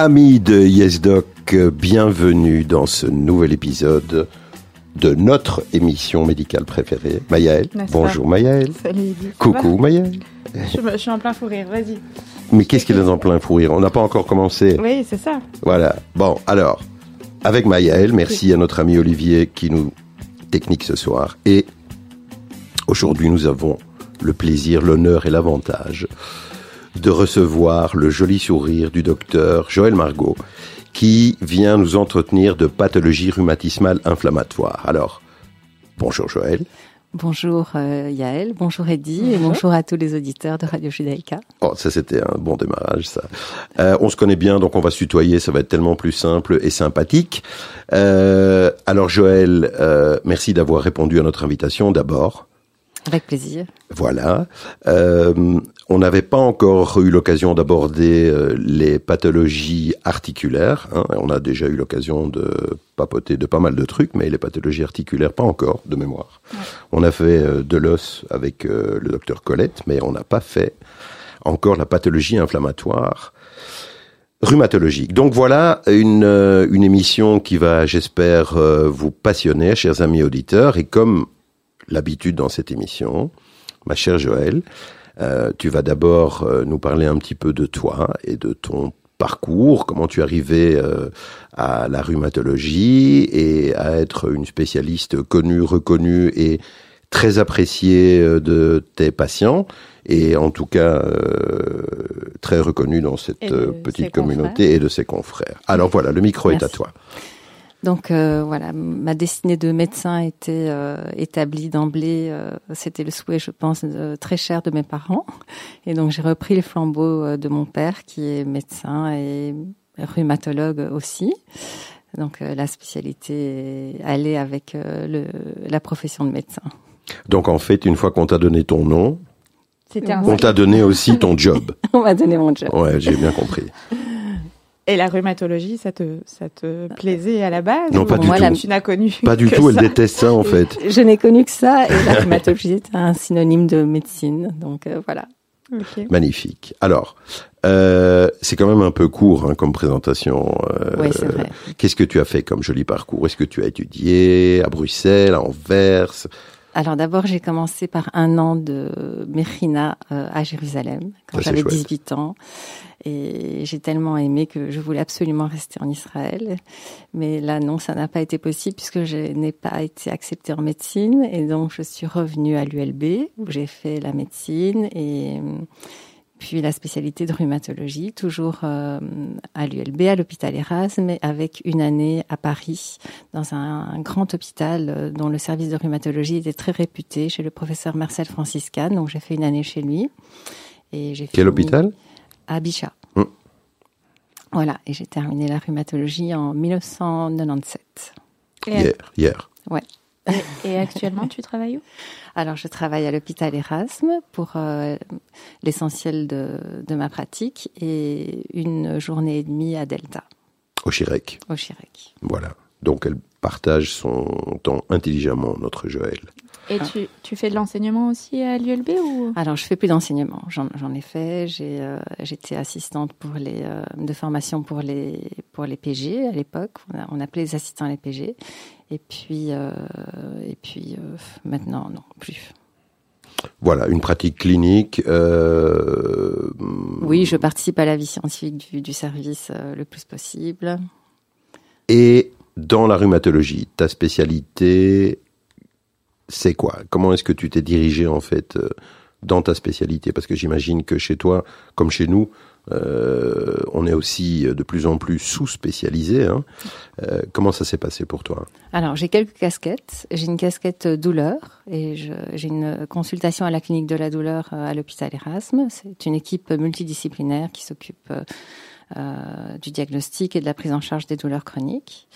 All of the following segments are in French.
Amis de YesDoc, bienvenue dans ce nouvel épisode de notre émission médicale préférée. Mayaël, bonjour Mayaël. Salut Coucou Mayaël. Je, suis en plein fou rire, vas-y. Mais qu'est-ce qu'il est en plein fou rire? On n'a pas encore commencé. Oui, c'est ça. Voilà. Bon, alors, avec Mayaël, merci à notre ami Olivier qui nous technique ce soir. Et aujourd'hui, nous avons le plaisir, l'honneur et l'avantage de recevoir le joli sourire du docteur Joël Margot, qui vient nous entretenir de pathologie rhumatismale inflammatoire. Alors, bonjour Joël. Bonjour euh, Yaël, bonjour Eddy et bonjour à tous les auditeurs de Radio Judaïka. Oh, ça c'était un bon démarrage ça. Euh, on se connaît bien donc on va se tutoyer, ça va être tellement plus simple et sympathique. Euh, alors Joël, euh, merci d'avoir répondu à notre invitation d'abord. Avec plaisir. Voilà. Euh, on n'avait pas encore eu l'occasion d'aborder euh, les pathologies articulaires. Hein. On a déjà eu l'occasion de papoter de pas mal de trucs, mais les pathologies articulaires, pas encore, de mémoire. On a fait euh, de l'os avec le docteur Colette, mais on n'a pas fait encore la pathologie inflammatoire rhumatologique. Donc voilà une, une émission qui va, j'espère, vous passionner, chers amis auditeurs. Et comme l'habitude dans cette émission. Ma chère Joël, euh, tu vas d'abord euh, nous parler un petit peu de toi et de ton parcours, comment tu es arrivé euh, à la rhumatologie et à être une spécialiste connue, reconnue et très appréciée de tes patients et en tout cas très reconnue dans cette petite communauté et de ses confrères. Alors voilà, le micro est à toi. Donc euh, voilà, ma destinée de médecin était euh, établie d'emblée. Euh, c'était le souhait, je pense, très cher de mes parents. Et donc j'ai repris les flambeaux de mon père, qui est médecin et rhumatologue aussi. Donc la spécialité allait avec le, la profession de médecin. Donc en fait, une fois qu'on t'a donné ton nom, on t'a donné aussi ton job. on m'a donné mon job. Ouais, j'ai bien compris. Et la rhumatologie, ça te, ça te plaisait à la base Non, pas du moi, tout. tu n'as connu Pas du tout, elle déteste ça en fait. Je n'ai connu que ça et la rhumatologie est un synonyme de médecine. Donc euh, voilà. Magnifique. Alors, euh, c'est quand même un peu court hein, comme présentation. Euh, oui, c'est vrai. Qu'est-ce que tu as fait comme joli parcours? Est-ce que tu as étudié à Bruxelles, à Anvers? Alors d'abord, j'ai commencé par un an de Mechina euh, à Jérusalem quand j'avais 18 ans. Et j'ai tellement aimé que je voulais absolument rester en Israël. Mais là, non, ça n'a pas été possible puisque je n'ai pas été acceptée en médecine. Et donc, je suis revenue à l'ULB où j'ai fait la médecine et puis la spécialité de rhumatologie, toujours euh, à l'ULB, à l'hôpital Erasme, avec une année à Paris, dans un, grand hôpital euh, dont le service de rhumatologie était très réputé, chez le professeur Marcel Franciscan. Donc j'ai fait une année chez lui. Et j'ai Quel hôpital? À Bichat. Hum. Voilà, et j'ai terminé la rhumatologie en 1997. Hier, hier. Ouais. Et, actuellement, tu travailles où? Alors, je travaille à l'hôpital Erasme pour euh, l'essentiel de, de, ma pratique et une journée et demie à Delta. Au Chirec. Au Chirec. Voilà. Donc, elle partage son temps intelligemment, notre Joël. Et tu, tu, fais de l'enseignement aussi à l'ULB ou? Alors, je fais plus d'enseignement. J'en ai fait. J'ai euh, j'étais assistante pour les euh, de formation pour les pour les PG à l'époque. On, on, appelait les assistants les PG. Et puis euh, et puis euh, maintenant non plus. Voilà, une pratique clinique. Euh... Oui, je participe à la vie scientifique du, du service le plus possible. Et dans la rhumatologie, ta spécialité c'est quoi? Comment est-ce que tu t'es dirigé en fait euh, dans ta spécialité? Parce que j'imagine que chez toi, comme chez nous, euh, on est aussi de plus en plus sous-spécialisé. Hein. Euh, comment ça s'est passé pour toi? Alors, j'ai quelques casquettes. J'ai une casquette douleur et j'ai une consultation à la clinique de la douleur à l'hôpital Erasme. C'est une équipe multidisciplinaire qui s'occupe du diagnostic et de la prise en charge des douleurs chroniques.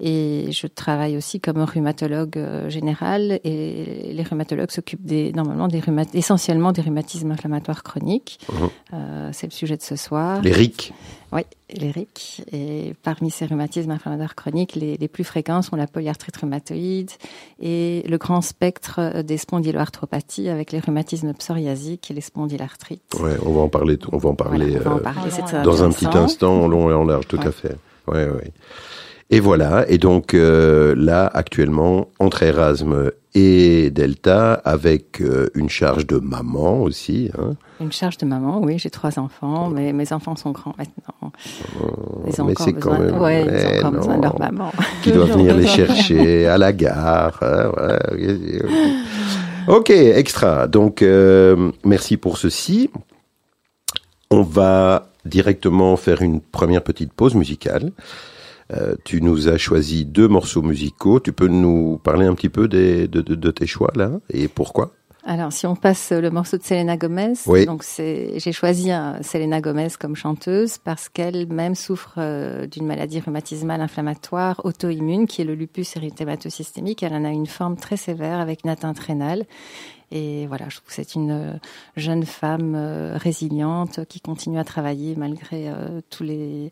Et je travaille aussi comme rhumatologue euh, général et les rhumatologues s'occupent des, normalement des essentiellement des rhumatismes inflammatoires chroniques. Mhm. Euh, c'est le sujet de ce soir. Les RIC. Oui, les RIC. Et parmi ces rhumatismes inflammatoires chroniques, les, les plus fréquents sont la polyarthrite rhumatoïde et le grand spectre des spondyloarthropathies avec les rhumatismes psoriasiques et les spondylarthrites. Ouais, on va en parler. On va en parler, on va en parler euh, dans un petit instant, en long et en large, tout à fait. Ouais, ouais. Et voilà, et donc euh, là, actuellement, entre Erasme et Delta, avec euh, une charge de maman aussi. Hein. Une charge de maman, oui, j'ai trois enfants, mais mes enfants sont grands maintenant. Oh, ils ont encore, besoin, même... ouais, ils ont encore besoin de leur maman. Qui doit venir les chercher à la gare. Hein, ouais. Ok, extra. Donc, euh, merci pour ceci. On va directement faire une première petite pause musicale. Euh, tu nous as choisi deux morceaux musicaux. Tu peux nous parler un petit peu des, de, de, de, tes choix là et pourquoi? Alors, si on passe le morceau de Selena Gomez, donc j'ai choisi un, Selena Gomez comme chanteuse parce qu'elle-même souffre euh, d'une maladie rhumatismale inflammatoire auto-immune qui est le lupus érythématosystémique. Elle en a une forme très sévère avec une atteinte rénale. Et voilà, je trouve que c'est une euh, jeune femme résiliente qui continue à travailler malgré tous les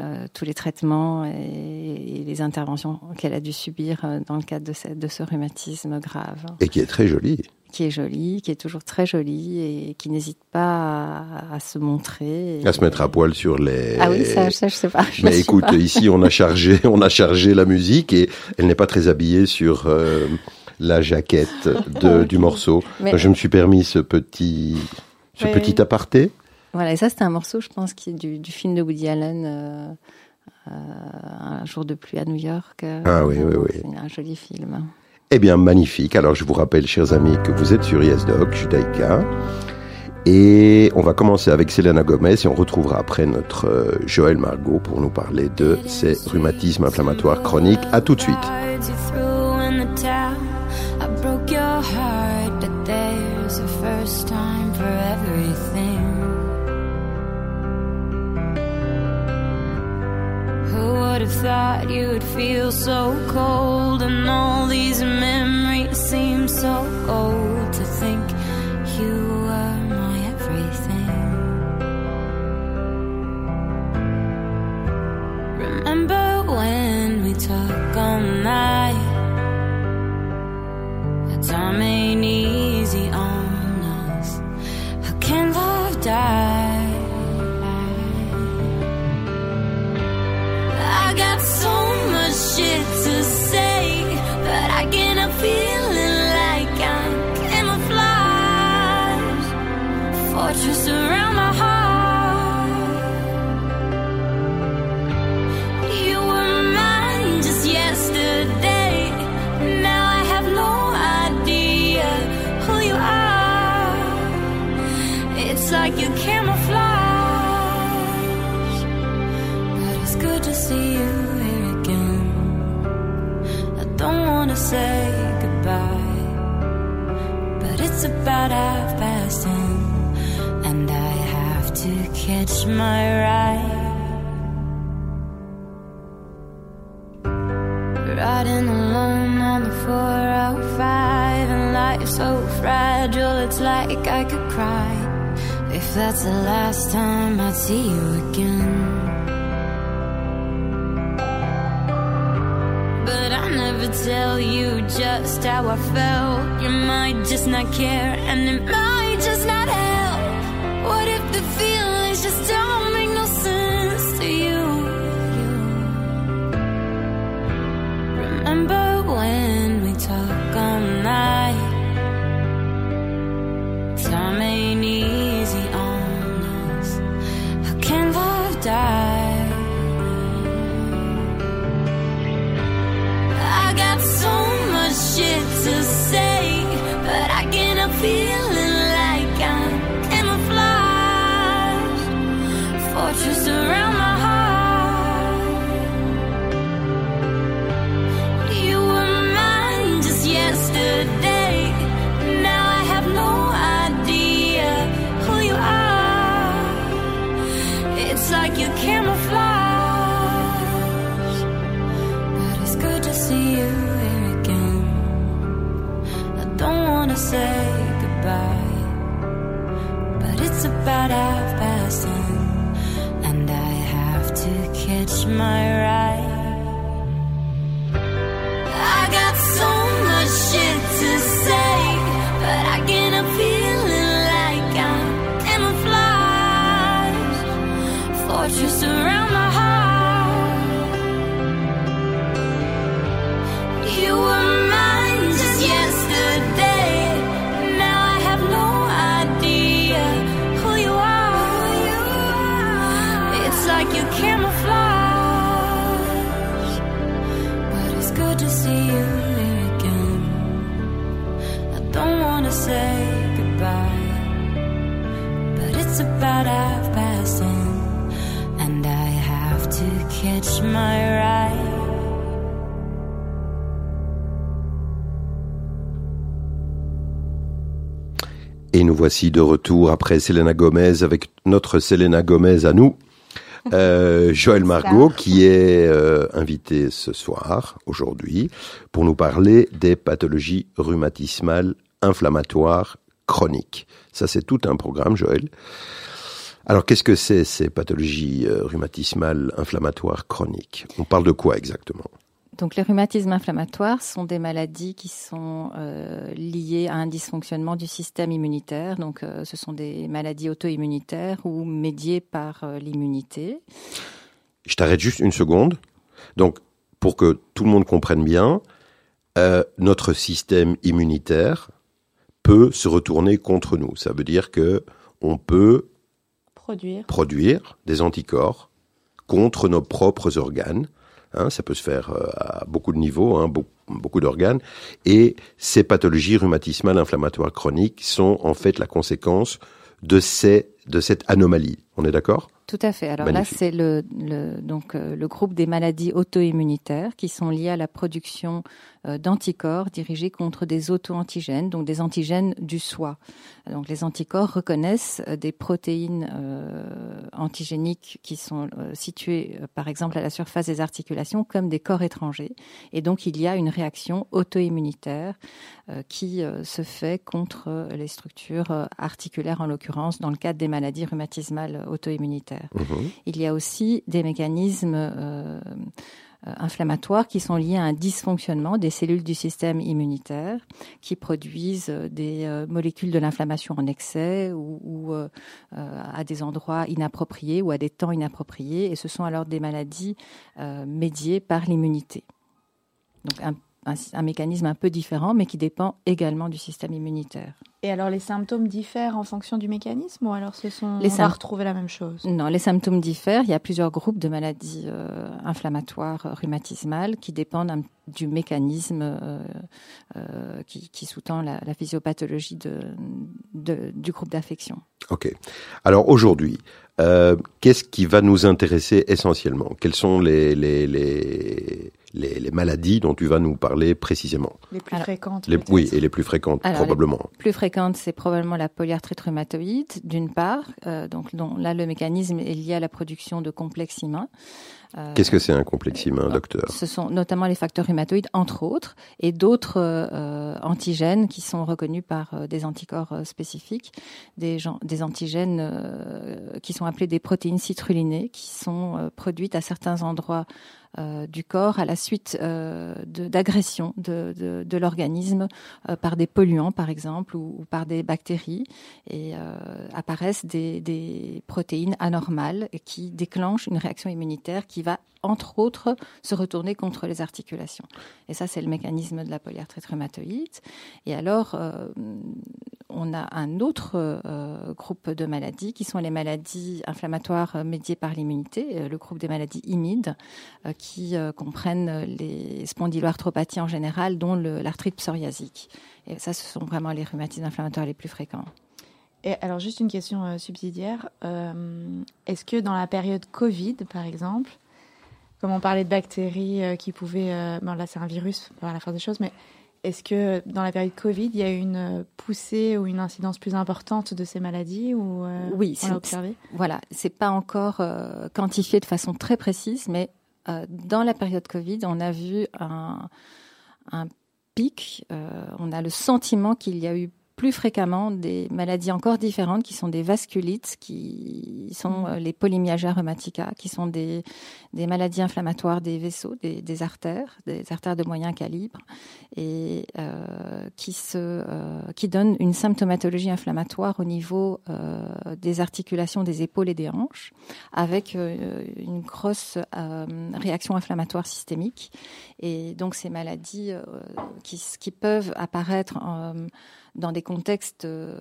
euh, tous les traitements et, les interventions qu'elle a dû subir euh, dans le cadre de ce, de ce rhumatisme grave. Et qui est très jolie qui est jolie, qui est toujours très jolie et qui n'hésite pas à, se montrer. À se mettre à poil sur les. Ah oui, ça, ça je sais pas. Mais écoute, ici on a chargé, on a chargé la musique et elle n'est pas très habillée sur euh, la jaquette de, du morceau. Je me suis permis ce petit, ce petit aparté. Voilà, et ça, c'était un morceau, je pense, qui est du, du film de Woody Allen, euh, euh, Un jour de pluie à New York. Euh, ah oui, oui, oui. C'est un joli film. Eh bien, magnifique. Alors, je vous rappelle, chers amis, que vous êtes sur YesDoc, Judaïka. Et on va commencer avec Selena Gomez et on retrouvera après notre Joël Margot pour nous parler de ces rhumatismes inflammatoires chroniques. À tout de suite. Have thought you would feel so cold, and all these memories seem so old to think you were my everything. Remember when we talk all night? The time ain't easy on us. How can love die? to say it's about and I have to catch my ride. Riding alone on the 405, and life's so fragile, it's like I could cry. If that's the last time I see you again. Tell you just how I felt. You might just not care, and it might just not help. What if the feelings got so much shit to say, but I cannot feel. my right Et nous voici de retour après Selena Gomez avec notre Selena Gomez à nous. Euh, Joël Margot qui est euh, invité ce soir, aujourd'hui, pour nous parler des pathologies rhumatismales inflammatoires chroniques. Ça, c'est tout un programme, Joël. Alors, qu'est-ce que c'est ces pathologies euh, rhumatismales inflammatoires chroniques? On parle de quoi exactement? Donc les rhumatismes inflammatoires sont des maladies qui sont euh, liées à un dysfonctionnement du système immunitaire. Donc euh, ce sont des maladies auto-immunitaires ou médiées par euh, l'immunité. Je t'arrête juste une seconde. Donc, pour que tout le monde comprenne bien, euh, notre système immunitaire peut se retourner contre nous. Ça veut dire que on peut Produire. produire des anticorps contre nos propres organes. Hein, ça peut se faire euh, à beaucoup de niveaux, hein, be- beaucoup d'organes. Et ces pathologies rhumatismales inflammatoires chroniques sont en fait la conséquence de, ces, de cette anomalie. On est d'accord? Tout à fait. Alors Magnifique. là, c'est le, le, donc, euh, le groupe des maladies auto-immunitaires qui sont liées à la production d'anticorps dirigés contre des auto-antigènes, donc des antigènes du soi. Donc les anticorps reconnaissent euh, des protéines euh, antigéniques qui sont euh, situées, euh, par exemple, à la surface des articulations comme des corps étrangers. Et donc il y a une réaction auto-immunitaire euh, qui euh, se fait contre euh, les structures euh, articulaires, en l'occurrence, dans le cadre des maladies rhumatismales auto-immunitaires. Mhm. Il y a aussi des mécanismes euh, euh, inflammatoires qui sont liés à un dysfonctionnement des cellules du système immunitaire qui produisent euh, des euh, molécules de l'inflammation en excès ou, euh, euh, à des endroits inappropriés ou à des temps inappropriés et ce sont alors des maladies euh, médiées par l'immunité. Un- un mécanisme un peu différent mais qui dépend également du système immunitaire. Et alors les symptômes diffèrent en fonction du mécanisme ou alors ce sont Les on va retrouver la même chose? Non, les symptômes diffèrent. Il y a plusieurs groupes de maladies euh, inflammatoires euh, rhumatismales qui dépendent un- du mécanisme euh, euh, qui, qui sous-tend la, la physiopathologie de, de- du groupe d'affection. Ok. Alors aujourd'hui, euh, qu'est-ce qui va nous intéresser essentiellement? Quelles sont les, les, les, les, les maladies dont tu vas nous parler précisément? Les plus Alors, fréquentes. Oui, et les plus fréquentes Alors, les- probablement. Plus fréquente, c'est probablement la polyarthrite rhumatoïde, d'une part. euh, donc dont, là, le mécanisme est lié à la production de complexes immuns. Euh, Qu'est-ce que c'est un complexe humain, docteur? Ce sont notamment les facteurs rhumatoïdes, entre autres, et d'autres euh, antigènes qui sont reconnus par euh, des anticorps euh, spécifiques, des, gens, des antigènes qui sont appelés des protéines citrulinées, qui sont produites à certains endroits du corps à la suite euh, d'agressions de, de, l'organisme euh, par des polluants, par exemple, ou, par des bactéries, et euh, apparaissent des, protéines anormales qui déclenchent une réaction immunitaire qui va, entre autres, se retourner contre les articulations. Et ça, c'est le mécanisme de la polyarthrite rhumatoïde. Et alors, euh, on a un autre euh, groupe de maladies qui sont les maladies inflammatoires euh, médiées par l'immunité, euh, le groupe des maladies imides, euh, qui euh, comprennent les spondyloarthropathies en général, dont l'arthrite psoriasique. Et ça, ce sont vraiment les rhumatismes inflammatoires les plus fréquents. Et alors juste une question euh, subsidiaire. Euh, Est-ce que dans la période Covid, par exemple, comme on parlait de bactéries euh, qui pouvaient... euh, bon là c'est un virus par la force des choses, mais est-ce que dans la période Covid, il y a eu une poussée ou une incidence plus importante de ces maladies ou euh, Oui, on c'est- l'a observé? Voilà, c'est pas encore euh, quantifié de façon très précise, mais euh, dans la période Covid, on a vu un, un pic, on a le sentiment qu'il y a eu plus fréquemment des maladies encore différentes qui sont des vasculites, qui sont mm. euh, les polymyalgia rheumatica, qui sont des, des maladies inflammatoires des vaisseaux, des, des, artères, des artères de moyen calibre, et euh, qui, se, euh, qui donnent une symptomatologie inflammatoire au niveau euh, des articulations des épaules et des hanches, avec une grosse réaction inflammatoire systémique. Et donc ces maladies qui, qui peuvent apparaître en dans des contextes euh,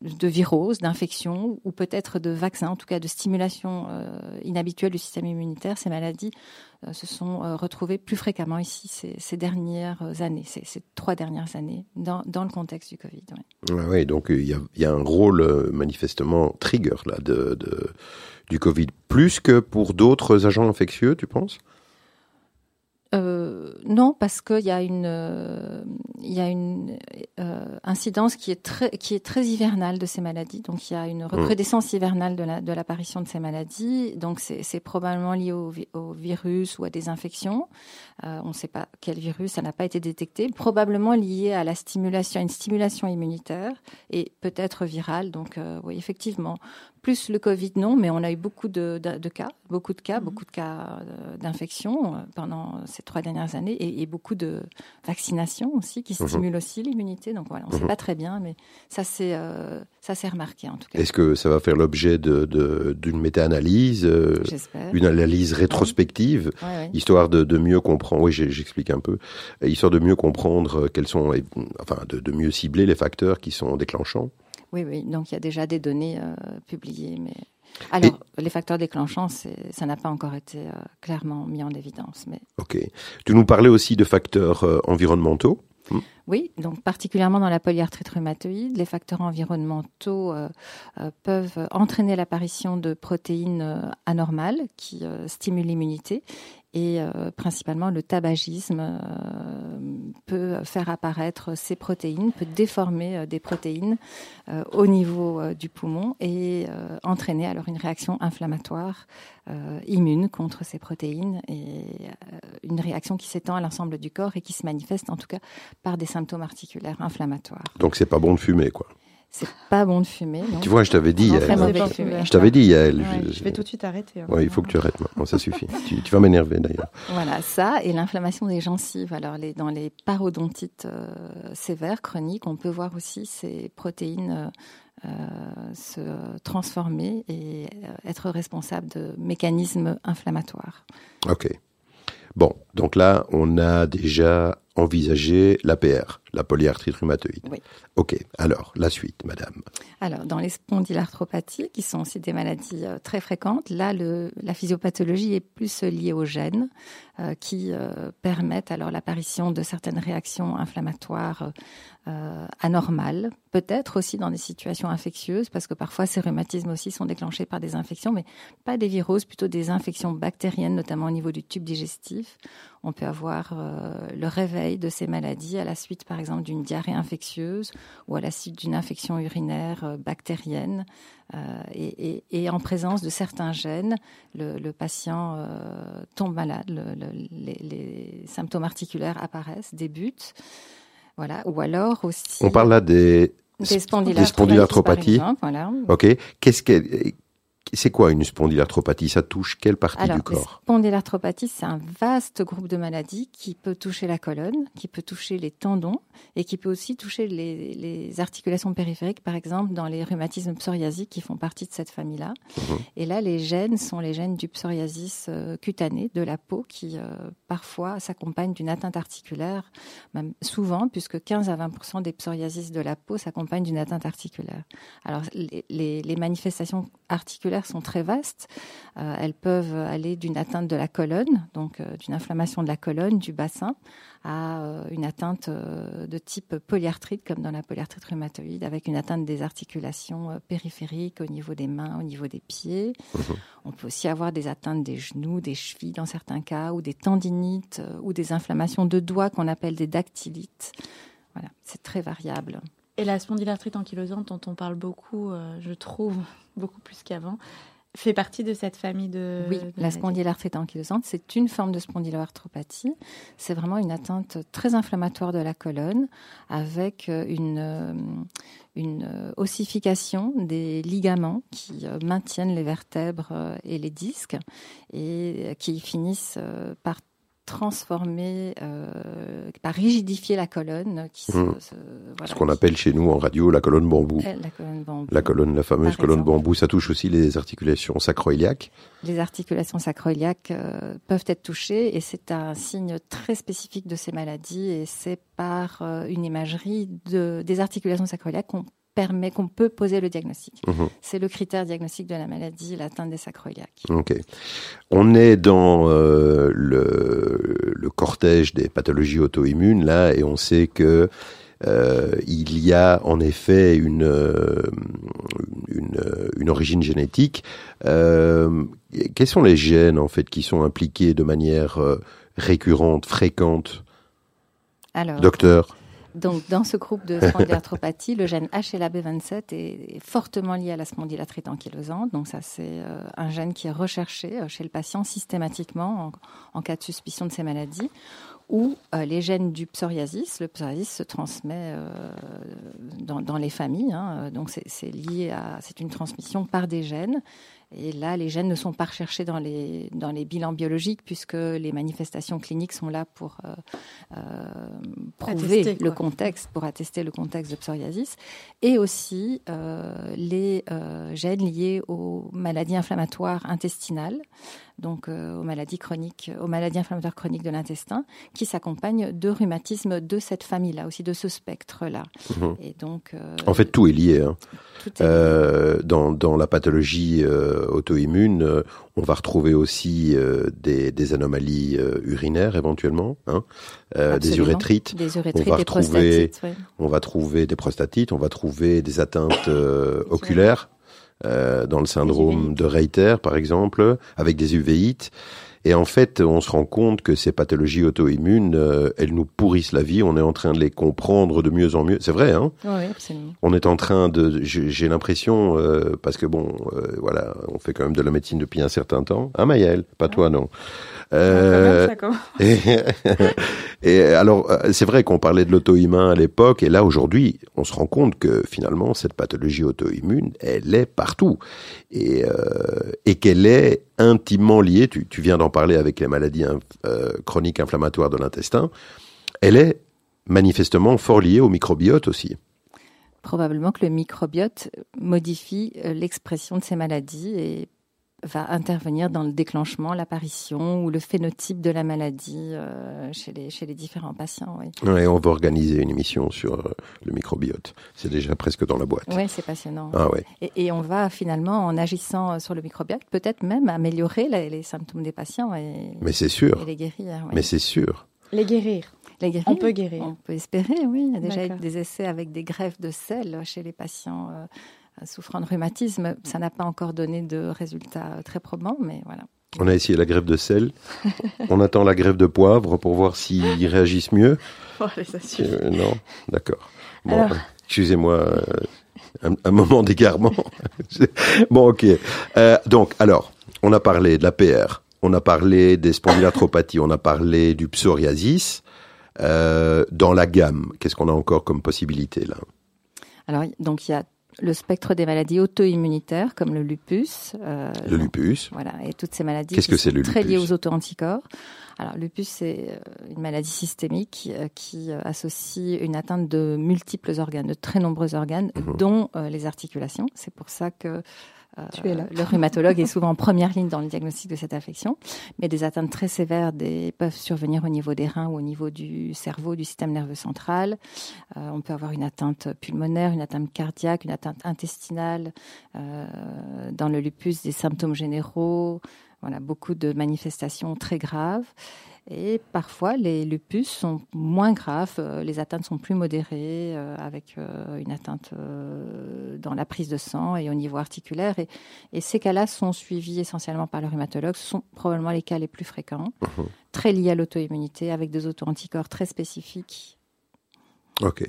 de virose, d'infection ou peut-être de vaccin, en tout cas de stimulation euh, inhabituelle du système immunitaire, ces maladies euh, se sont retrouvées plus fréquemment ici ces, dernières années, ces, trois dernières années, dans, dans, le contexte du Covid. Oui, donc il y a, un rôle manifestement trigger là de, du Covid, plus que pour d'autres agents infectieux, tu penses? Euh, non, parce qu'il y a une, euh, il y a une euh, incidence qui est très, qui est très hivernale de ces maladies. Donc il y a une recrudescence hivernale de la, de l'apparition de ces maladies. Donc c'est, c'est probablement lié au, au, virus ou à des infections. on ne sait pas quel virus, ça n'a pas été détecté. Probablement lié à la stimulation, à une stimulation immunitaire et peut-être virale. Donc oui, effectivement, plus le Covid, non, mais on a eu beaucoup de, de, cas, beaucoup de cas, mhm. beaucoup de cas euh, d'infection euh, pendant ces trois dernières années et, et, beaucoup de vaccinations aussi qui mhm. stimulent aussi l'immunité. Donc voilà, on ne sait mhm. pas très bien, mais ça s'est euh, ça s'est remarqué en tout cas. Est-ce que ça va faire l'objet d'une de, méta-analyse, une analyse rétrospective, histoire de, mieux comprendre. Oui, j'explique un peu, histoire de mieux comprendre quels sont, enfin, de mieux cibler les facteurs qui sont déclenchants. Oui, oui. Donc il y a déjà des données euh, publiées, mais alors les facteurs déclenchants, ça n'a pas encore été euh, clairement mis en évidence. Mais ok. Tu nous parlais aussi de facteurs euh, environnementaux. Hmm. Oui, donc particulièrement dans la polyarthrite rhumatoïde, les facteurs environnementaux peuvent entraîner l'apparition de protéines anormales qui stimulent l'immunité et euh, principalement le tabagisme euh, peut faire apparaître ces protéines, peut déformer euh, des protéines au niveau du poumon et entraîner alors une réaction inflammatoire immune contre ces protéines et une réaction qui s'étend à l'ensemble du corps et qui se manifeste en tout cas par des symptômes articulaires inflammatoires. Donc c'est pas bon de fumer quoi. C'est pas bon de fumer. Tu vois, je t'avais dit, je t'avais dit, elle, je, vais tout de suite arrêter. Hein. Ouais, il faut que tu arrêtes maintenant, ça suffit. tu, vas m'énerver d'ailleurs. Voilà, ça et l'inflammation des gencives. Alors, les, dans les parodontites euh, sévères, chroniques, on peut voir aussi ces protéines euh, euh, se transformer et être responsables de mécanismes inflammatoires. Ok. Bon, donc là, on a déjà envisagé l'APR, la polyarthrite rhumatoïde. Oui. Ok, alors, la suite, madame. Alors, dans les spondylarthropathies, qui sont aussi des maladies euh, très fréquentes, là, le, la physiopathologie est plus liée aux gènes euh, qui euh, permettent alors l'apparition de certaines réactions inflammatoires anormales, peut-être aussi dans des situations infectieuses, parce que parfois ces rhumatismes aussi sont déclenchés par des infections, mais pas des virus, plutôt des infections bactériennes, notamment au niveau du tube digestif. On peut avoir le réveil de ces maladies à la suite, par exemple, d'une diarrhée infectieuse ou à la suite d'une infection urinaire euh, bactérienne. Euh, et, en présence de certains gènes, le, patient euh, tombe malade, les, symptômes articulaires apparaissent, débutent. Voilà. Ou alors aussi. On parle là des, des spondylarthropathies. voilà. Ok. Qu'est-ce que c'est quoi une spondylarthropathie Ça touche quelle partie du corps? Spondylarthropathie, c'est un vaste groupe de maladies qui peut toucher la colonne, qui peut toucher les tendons et qui peut aussi toucher les, articulations périphériques, par exemple dans les rhumatismes psoriasiques qui font partie de cette famille-là. Mhm. Et là, les gènes sont les gènes du psoriasis euh, cutané, de la peau, qui euh, parfois s'accompagnent d'une atteinte articulaire, même souvent, puisque 15 à 20% des psoriasis de la peau s'accompagnent d'une atteinte articulaire. Alors, les manifestations articulaires sont très vastes. Euh, elles peuvent aller d'une atteinte de la colonne, donc euh, d'une inflammation de la colonne, du bassin, à euh, une atteinte de type polyarthrite, comme dans la polyarthrite rhumatoïde, avec une atteinte des articulations périphériques au niveau des mains, au niveau des pieds. Mhm. On peut aussi avoir des atteintes des genoux, des chevilles dans certains cas, ou des tendinites, ou des inflammations de doigts qu'on appelle des dactylites. Voilà, c'est très variable. Et la spondylarthrite ankylosante dont on parle beaucoup, je trouve, beaucoup plus qu'avant. fait partie de cette famille de. Oui, la spondylarthrite ankylosante, c'est une forme de spondyloarthropathie. C'est vraiment une atteinte très inflammatoire de la colonne avec euh, une, euh, une euh, ossification des ligaments qui maintiennent les vertèbres et les disques et qui finissent par transformer, euh, par rigidifier la colonne. Qui hmm. Ce qu'on appelle chez nous en radio la colonne bambou. Euh, la colonne bambou. La colonne, la fameuse colonne bambou, ça touche aussi les articulations sacroiliaques. Les articulations sacroiliaques euh, peuvent être touchées et c'est un signe très spécifique de ces maladies et c'est par une imagerie de, des articulations sacroiliaques qu'on permet qu'on peut poser le diagnostic. Mhm. C'est le critère diagnostique de la maladie, l'atteinte des. Ok. On est dans euh, le, le, cortège des pathologies auto-immunes là, et on sait que euh, il y a en effet une, euh, une, une origine génétique. Euh, quels sont les gènes en fait qui sont impliqués de manière récurrente, fréquente? Alors, Docteur donc, dans ce groupe de spondylarthropathie, le gène HLA-B27 est, fortement lié à la spondylarthrite ankylosante. Donc, ça, c'est euh, un gène qui est recherché euh, chez le patient systématiquement en, cas de suspicion de ces maladies. Ou euh, les gènes du psoriasis. Le psoriasis se transmet dans, les familles. Hein. donc, c'est lié à, c'est une transmission par des gènes. Et là, les gènes ne sont pas recherchés dans les, dans les bilans biologiques puisque les manifestations cliniques sont là pour euh, euh prouver le contexte, pour attester le contexte de psoriasis. Et aussi euh, les gènes liés aux maladies inflammatoires intestinales donc euh, aux maladies chroniques, aux maladies inflammatoires chroniques de l'intestin, qui s'accompagnent de rhumatismes de cette famille-là, aussi de ce spectre-là. Mhm. Et donc, euh, en fait, tout est lié. Hein. Euh, dans, dans, la pathologie auto-immune, on va retrouver aussi des, des, anomalies urinaires éventuellement, hein, des urétrites. Des urétrites, on va des retrouver, ouais. on va trouver des prostatites, on va trouver des atteintes oculaires euh, dans le syndrome de Reiter, par exemple, avec des uvéites. Et en fait, on se rend compte que ces pathologies auto-immunes, euh, elles nous pourrissent la vie. On est en train de les comprendre de mieux en mieux. C'est vrai, hein? Oui, absolument. On est en train de. J'ai l'impression, euh, parce que bon, euh, voilà, on fait quand même de la médecine depuis un certain temps. Hein, Maëlle Pas toi, non. Euh, et, et, alors, euh, c'est vrai qu'on parlait de l'auto-immun à l'époque, et là aujourd'hui, on se rend compte que finalement, cette pathologie auto-immune, elle est partout, et, euh, et qu'elle est intimement liée. Tu, viens d'en parler avec les maladies euh, chroniques inflammatoires de l'intestin. Elle est manifestement fort liée au microbiote aussi probablement que le microbiote modifie l'expression de ces maladies et va intervenir dans le déclenchement, l'apparition ou le phénotype de la maladie euh, chez, les, chez les différents patients. Oui. Ouais, on va organiser une émission sur euh, le microbiote. C'est déjà presque dans la boîte. Oui, c'est passionnant. Ah, ouais. et, et, on va finalement, en agissant sur le microbiote, peut-être même améliorer les, les symptômes des patients et, Mais c'est sûr. et les guérir. Mais c'est sûr. Les guérir. Les guérir. On peut guérir. On peut espérer, oui. Il y a déjà eu des essais avec des greffes de sel chez les patients. Euh, souffrant de rhumatisme. Ça n'a pas encore donné de résultats très probants, mais voilà. On a essayé la grève de sel. On attend la grève de poivre pour voir s'ils réagissent mieux. Oh, ça euh, non, d'accord. Bon, excusez-moi, euh, un, moment d'égarement. bon, ok. Euh, donc, alors, on a parlé de la PR, on a parlé des spondylarthropathies, on a parlé du psoriasis. Euh, dans la gamme, qu'est-ce qu'on a encore comme possibilité là? Alors, donc il y a le spectre des maladies auto-immunitaires comme le lupus. Euh, le lupus. Voilà, et toutes ces maladies Qu'est-ce que c'est le très liées aux auto-anticorps. Alors, le lupus, c'est euh, une maladie systémique euh, qui associe une atteinte de multiples organes, de très nombreux organes, mhm. dont les articulations. C'est pour ça que euh, le rhumatologue est souvent en première ligne dans le diagnostic de cette affection, mais des atteintes très sévères peuvent survenir au niveau des reins ou au niveau du cerveau, du système nerveux central. Euh, on peut avoir une atteinte pulmonaire, une atteinte cardiaque, une atteinte intestinale. Euh, dans le lupus, des symptômes généraux. Voilà, beaucoup de manifestations très graves. Et parfois, les lupus sont moins graves, euh, les atteintes sont plus modérées, euh, avec euh, une atteinte dans la prise de sang et au niveau articulaire. Et, et ces cas-là sont suivis essentiellement par le rhumatologue. Ce sont probablement les cas les plus fréquents, mhm. très liés à l'auto-immunité, avec des auto-anticorps très spécifiques. Ok.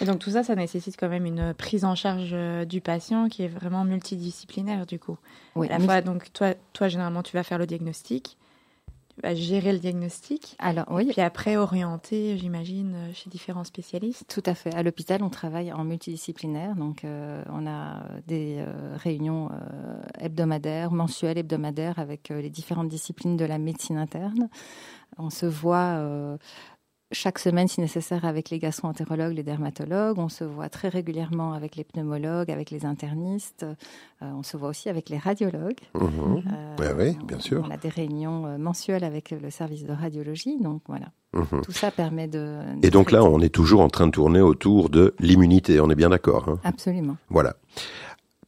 Et donc tout ça, ça nécessite quand même une prise en charge du patient qui est vraiment multidisciplinaire du coup. Oui. À la fois, donc toi, toi généralement, tu vas faire le diagnostic, à gérer le diagnostic. Alors oui. Puis après orienter, j'imagine, chez différents spécialistes. Tout à fait. À l'hôpital, on travaille en multidisciplinaire, donc euh, on a des euh, réunions euh, hebdomadaires, mensuelles, hebdomadaires avec les différentes disciplines de la médecine interne. On se voit chaque semaine, si nécessaire, avec les gastro-entérologues, les dermatologues. On se voit très régulièrement avec les pneumologues, avec les internistes. Euh, on se voit aussi avec les radiologues. Mhm. Euh, oui, bien sûr. On a des réunions euh, mensuelles avec le service de radiologie. Donc voilà. Mhm. Tout ça permet de. Et donc là, on est toujours en train de tourner autour de l'immunité. On est bien d'accord. Hein? Absolument. Voilà.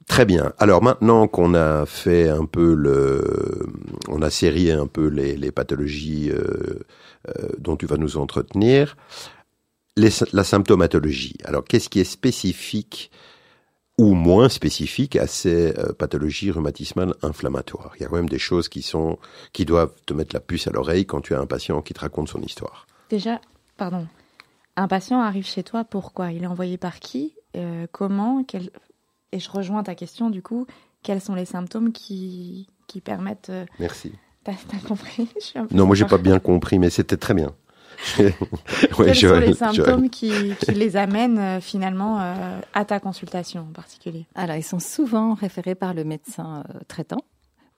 Très bien. Alors maintenant qu'on a fait un peu le, on a sérié un peu les, les pathologies euh, euh, dont tu vas nous entretenir, la symptomatologie. Alors qu'est-ce qui est spécifique ou moins spécifique à ces euh, pathologies rhumatismales inflammatoires? Il y a quand même des choses qui sont, qui doivent te mettre la puce à l'oreille quand tu as un patient qui te raconte son histoire. Déjà, pardon, un patient arrive chez toi, pourquoi? Il est envoyé par qui? Comment? Quel, et je rejoins ta question du coup, quels sont les symptômes qui, qui permettent... Euh, Merci. T'as compris? Non, moi j'ai pas bien compris, mais c'était très bien. ouais, Quels sont les symptômes qui, qui, les amènent euh, finalement euh, à ta consultation en particulier? Alors, ils sont souvent référés par le médecin traitant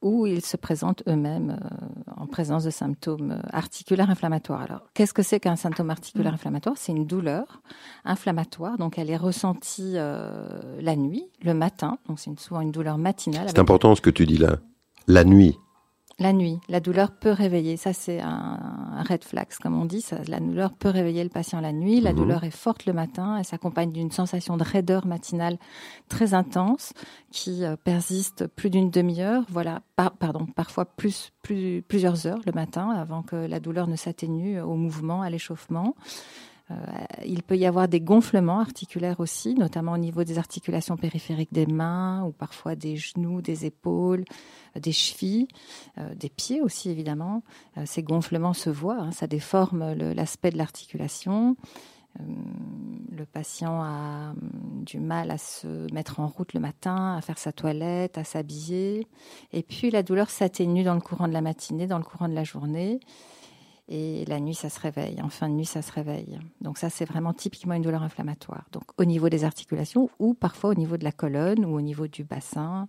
où ils se présentent eux-mêmes euh, en présence de symptômes euh, articulaires inflammatoires. Alors, qu'est-ce que c'est qu'un symptôme articulaire mm. inflammatoire? C'est une douleur inflammatoire, donc elle est ressentie euh, la nuit, le matin, donc c'est souvent une douleur matinale. C'est important ce que tu dis là, la nuit. La nuit, la douleur peut réveiller. Ça, c'est un, red flag, comme on dit. Ça, la douleur peut réveiller le patient la nuit. La mhm. douleur est forte le matin. Elle s'accompagne d'une sensation de raideur matinale très intense qui euh, persiste plus d'une demi-heure. Voilà, pardon, parfois plus, plus, plusieurs heures le matin avant que la douleur ne s'atténue au mouvement, à l'échauffement. Euh, il peut y avoir des gonflements articulaires aussi, notamment au niveau des articulations périphériques des mains ou parfois des genoux, des épaules, euh, des chevilles, euh, des pieds aussi évidemment. ces gonflements se voient, hein, ça déforme l'aspect de l'articulation. le patient a hum, du mal à se mettre en route le matin, à faire sa toilette, à s'habiller. Et puis la douleur s'atténue dans le courant de la matinée, dans le courant de la journée. Et la nuit, ça se réveille. En fin de nuit, ça se réveille. Donc ça, c'est vraiment typiquement une douleur inflammatoire. Donc au niveau des articulations ou parfois au niveau de la colonne ou au niveau du bassin,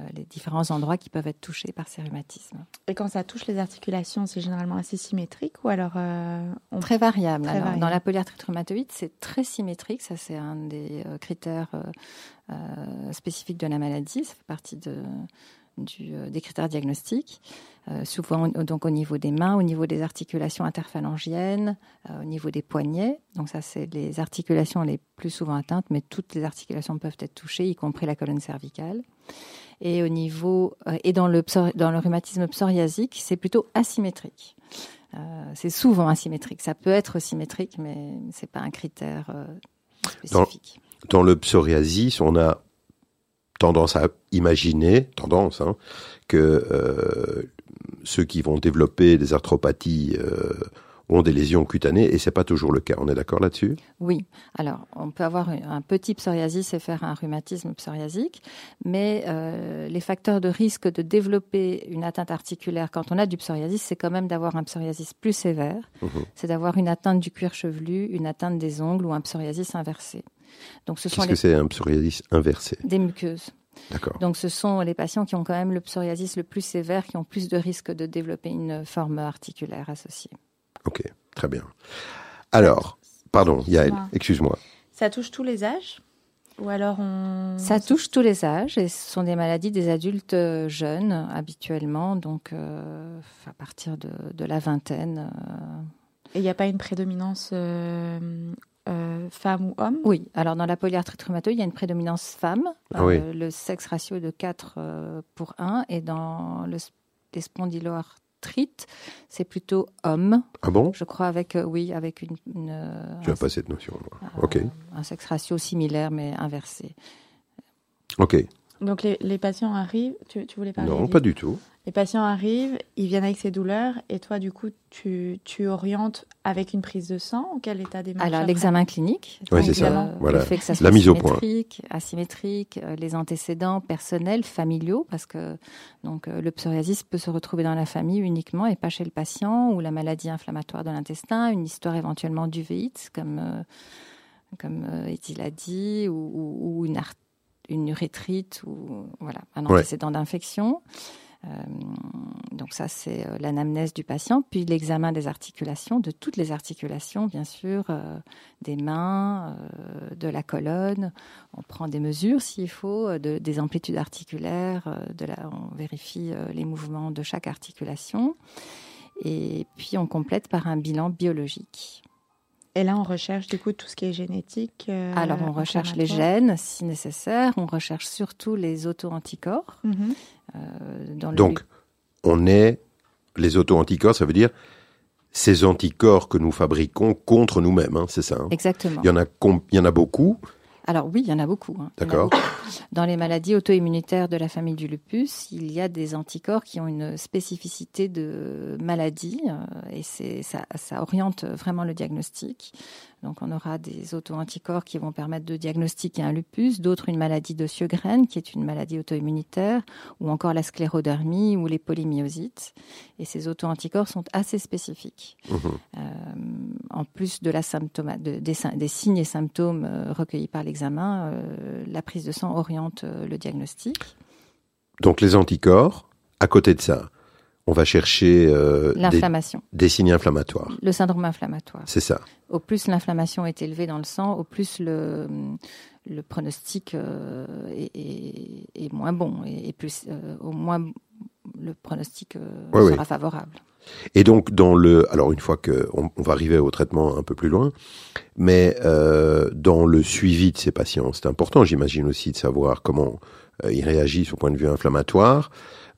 euh, les différents endroits qui peuvent être touchés par ces rhumatismes. Et quand ça touche les articulations, c'est généralement assez symétrique ou alors euh, Très variable. Dans la polyarthrite rhumatoïde, c'est très symétrique. Ça, c'est un des euh, critères spécifiques de la maladie. Ça fait partie de, du, des critères diagnostiques. Euh, souvent donc au niveau des mains, au niveau des articulations interphalangiennes, euh, au niveau des poignets. Donc ça, c'est les articulations les plus souvent atteintes, mais toutes les articulations peuvent être touchées, y compris la colonne cervicale. Et au niveau euh, et dans le dans le rhumatisme psoriasique, c'est plutôt asymétrique. c'est souvent asymétrique. Ça peut être symétrique, mais c'est pas un critère spécifique. Dans, dans, le psoriasis, on a tendance à imaginer, tendance, hein, que ceux qui vont développer des arthropathies euh, ont des lésions cutanées et c'est pas toujours le cas. On est d'accord là-dessus? Oui. Alors, on peut avoir un petit psoriasis et faire un rhumatisme psoriasique, mais euh, les facteurs de risque de développer une atteinte articulaire quand on a du psoriasis, c'est quand même d'avoir un psoriasis plus sévère. Mhm. C'est d'avoir une atteinte du cuir chevelu, une atteinte des ongles ou un psoriasis inversé. Donc, ce Qu'est-ce que c'est un psoriasis inversé Des muqueuses. Donc ce sont les patients qui ont quand même le psoriasis le plus sévère qui ont plus de risques de développer une forme articulaire associée. Ok, très bien. Alors, pardon, Yael, excuse-moi. Ça touche tous les âges ou alors on... Ça touche tous les âges et ce sont des maladies des adultes euh, jeunes habituellement, donc euh, à partir de, la vingtaine. Euh. Et il n'y a pas une prédominance euh, femmes ou hommes Oui, alors dans la polyarthrite rhumatoïde, il y a une prédominance femme. Ah euh, le sexe ratio est de 4 euh, pour 1. Et dans le, les spondyloarthrites, c'est plutôt homme. Ah bon? Je crois avec, oui, avec une... une Je n'ai pas cette notion. ok. Un sexe ratio similaire mais inversé. Ok. Donc les, les patients arrivent, tu, tu voulais parler Non, pas du tout. Les patients arrivent, ils viennent avec ces douleurs, et toi, du coup, tu, tu orientes avec une prise de sang ou quel état des Alors l'examen clinique, donc, c'est ça. euh, Voilà. le fait que ça soit La mise au point. symétrique, asymétrique, euh, les antécédents personnels, familiaux, parce que donc euh, le psoriasis peut se retrouver dans la famille uniquement et pas chez le patient, ou la maladie inflammatoire de l'intestin, une histoire éventuellement d'uvéite, comme euh, comme euh, Edith l'a dit, ou, ou- ou une, ar- une urétrite, ou voilà, un Ouais. antécédent d'infection. Euh, donc ça, c'est euh, l'anamnèse du patient, puis l'examen des articulations, de toutes les articulations, bien sûr, euh, des mains, euh, de la colonne. On prend des mesures s'il faut, de- des amplitudes articulaires, de la, on vérifie les mouvements de chaque articulation. Et puis on complète par un bilan biologique. Et là, on recherche du coup tout ce qui est génétique. euh, Alors on recherche les gènes si nécessaire, on recherche surtout les auto-anticorps. Mhm. euh, dans le Donc, on est les auto-anticorps, ça veut dire ces anticorps que nous fabriquons contre nous-mêmes, hein, c'est ça. hein. Exactement. Il y en a, com- il y en a beaucoup. Alors oui, il y en a beaucoup. hein. D'accord. Dans les maladies auto-immunitaires de la famille du lupus, il y a des anticorps qui ont une spécificité de maladie euh, et c'est ça, ça oriente vraiment le diagnostic. Donc on aura des auto-anticorps qui vont permettre de diagnostiquer un lupus, d'autres une maladie de Sjögren qui est une maladie auto-immunitaire ou encore la sclérodermie ou les polymyosites. Et ces auto-anticorps sont assez spécifiques. Mhm. Euh, en plus de la symptoma- de- des, des signes et symptômes euh, recueillis par l'examen, euh, la prise de sang oriente euh, le diagnostic. Donc les anticorps, à côté de ça, on va chercher euh, des, L'inflammation, des signes inflammatoires. le syndrome inflammatoire. C'est ça. Au plus l'inflammation est élevée dans le sang, au plus le, le pronostic euh, est, est- est moins bon et, plus euh, au moins le pronostic sera oui. favorable. Et donc dans le, alors une fois que on, va arriver au traitement un peu plus loin, mais euh, dans le suivi de ces patients, c'est important, j'imagine aussi de savoir comment euh, ils réagissent au point de vue inflammatoire.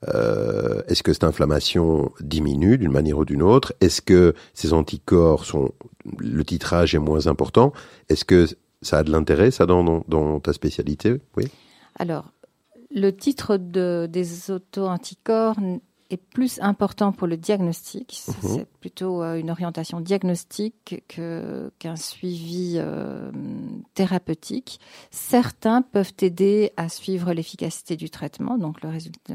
Euh, Est-ce que cette inflammation diminue d'une manière ou d'une autre? Est-ce que ces anticorps sont, le titrage est moins important? Est-ce que ça a de l'intérêt, ça, dans, dans, ta spécialité? Oui. Alors, le titre de, des auto-anticorps est plus important pour le diagnostic. C'est Mhm. c'est plutôt euh, une orientation diagnostique que- qu'un suivi euh, thérapeutique. Certains peuvent aider à suivre l'efficacité du traitement, donc le résultat,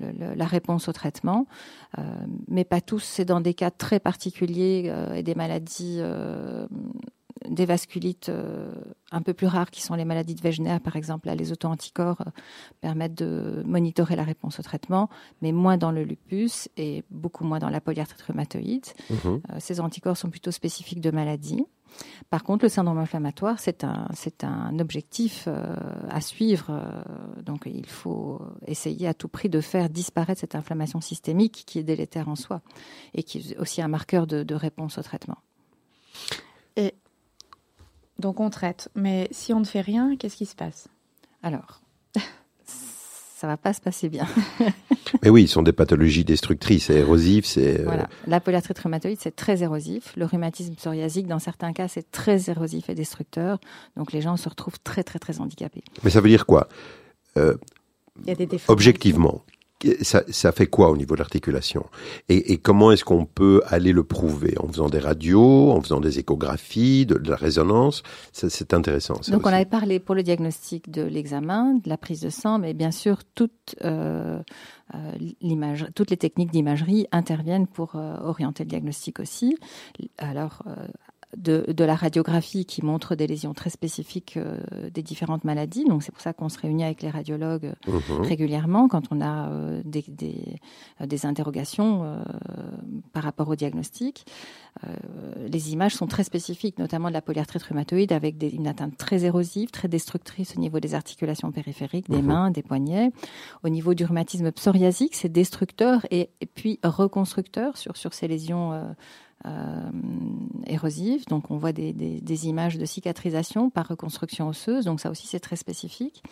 le- le- la réponse au traitement, euh, mais pas tous. C'est dans des cas très particuliers euh, et des maladies euh, des vasculites euh, un peu plus rares qui sont les maladies de Wegener, par exemple. Là, les auto-anticorps euh, permettent de monitorer la réponse au traitement, mais moins dans le lupus et beaucoup moins dans la polyarthrite rhumatoïde. Mhm. Euh, ces anticorps sont plutôt spécifiques de maladies. Par contre, le syndrome inflammatoire, c'est un, c'est un objectif euh, à suivre. euh, donc, il faut essayer à tout prix de faire disparaître cette inflammation systémique qui est délétère en soi et qui est aussi un marqueur de, de réponse au traitement. Donc on traite. Mais si on ne fait rien, qu'est-ce qui se passe? Alors, ça va pas se passer bien. Mais oui, ils sont des pathologies destructrices et érosives. C'est euh, Voilà. La polyarthrite rhumatoïde, c'est très érosif. Le rhumatisme psoriasique, dans certains cas, c'est très érosif et destructeur. Donc, les gens se retrouvent très, très, très handicapés. Mais ça veut dire quoi? Euh, Il y a des défauts. Objectivement, ça, ça fait quoi au niveau de l'articulation? Et, et comment est-ce qu'on peut aller le prouver? En faisant des radios, en faisant des échographies, de, de la résonance? C'est intéressant. Donc, on avait parlé pour le diagnostic de l'examen, de la prise de sang, mais bien sûr, toute, euh, euh, toutes les techniques d'imagerie interviennent pour euh, orienter le diagnostic aussi. Alors, de, de la radiographie qui montre des lésions très spécifiques euh, des différentes maladies. Donc, c'est pour ça qu'on se réunit avec les radiologues Mhm. régulièrement quand on a euh, des, des, euh, des interrogations euh, par rapport au diagnostic. Euh, les images sont très spécifiques, notamment de la polyarthrite rhumatoïde avec des, une atteinte très érosive, très destructrice au niveau des articulations périphériques, des Mhm. mains, des poignets. Au niveau du rhumatisme psoriasique, c'est destructeur et, et puis reconstructeur sur, sur ces lésions euh, érosives. Donc on voit des, images de cicatrisation par reconstruction osseuse, donc ça aussi c'est très spécifique.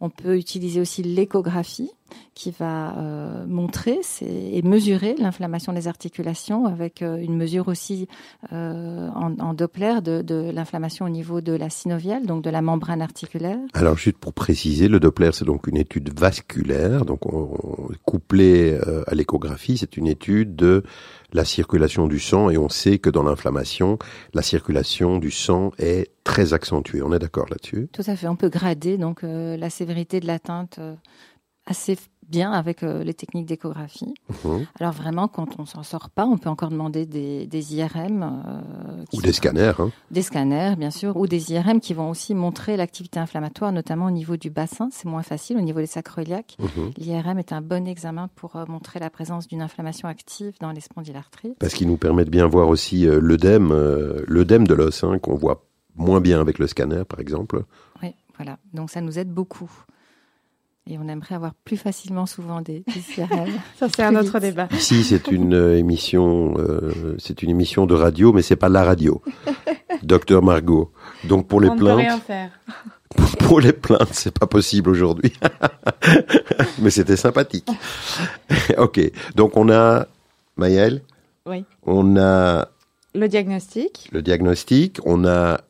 On peut utiliser aussi l'échographie qui va euh, montrer et mesurer l'inflammation des articulations avec euh, une mesure aussi en, Doppler de, l'inflammation au niveau de la synoviale, donc de la membrane articulaire. Alors juste pour préciser, le Doppler c'est donc une étude vasculaire, donc on, couplé à l'échographie, c'est une étude de la circulation du sang et on sait que dans l'inflammation, la circulation du sang est très accentuée. On est d'accord là-dessus? Tout à fait. On peut grader donc la sévérité de l'atteinte assez bien avec euh, les techniques d'échographie. Mhm. Alors vraiment, quand on s'en sort pas, on peut encore demander des, des IRM. Euh, ou des scanners. Hein. Des scanners, bien sûr, ou des IRM qui vont aussi montrer l'activité inflammatoire, notamment au niveau du bassin. C'est moins facile au niveau des sacroiliacs. Mhm. L'IRM est un bon examen pour euh, montrer la présence d'une inflammation active dans les spondylarthries. Parce qu'il nous permet de bien voir aussi l'œdème, l'œdème de l'os, hein, qu'on voit moins bien avec le scanner, par exemple. Oui, voilà. Donc ça nous aide beaucoup. Et on aimerait avoir plus facilement souvent des, des Ça, c'est un autre débat. Ici, c'est une euh, émission, euh, c'est une émission de radio, mais c'est pas la radio. Docteur Margot. Donc pour les on plaintes. Peut rien faire. Pour les plaintes, c'est pas possible aujourd'hui. mais c'était sympathique. ok. Donc on a Maëlle. Oui. On a. Le diagnostic. Le diagnostic. On a